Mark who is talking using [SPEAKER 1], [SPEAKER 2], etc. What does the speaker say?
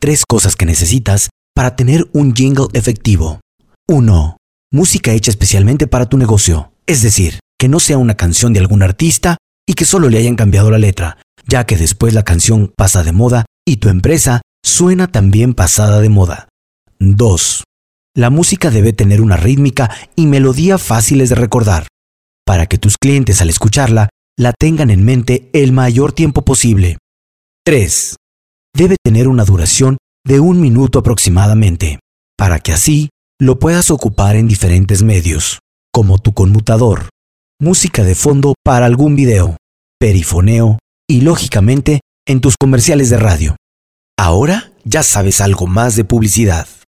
[SPEAKER 1] Tres cosas que necesitas para tener un jingle efectivo. 1. Música hecha especialmente para tu negocio. Es decir, que no sea una canción de algún artista y que solo le hayan cambiado la letra, ya que después la canción pasa de moda y tu empresa suena también pasada de moda. 2. La música debe tener una rítmica y melodía fáciles de recordar, para que tus clientes al escucharla la tengan en mente el mayor tiempo posible. 3. Debe tener una duración de un minuto aproximadamente, para que así lo puedas ocupar en diferentes medios, como tu conmutador, música de fondo para algún video, perifoneo y lógicamente en tus comerciales de radio. Ahora ya sabes algo más de publicidad.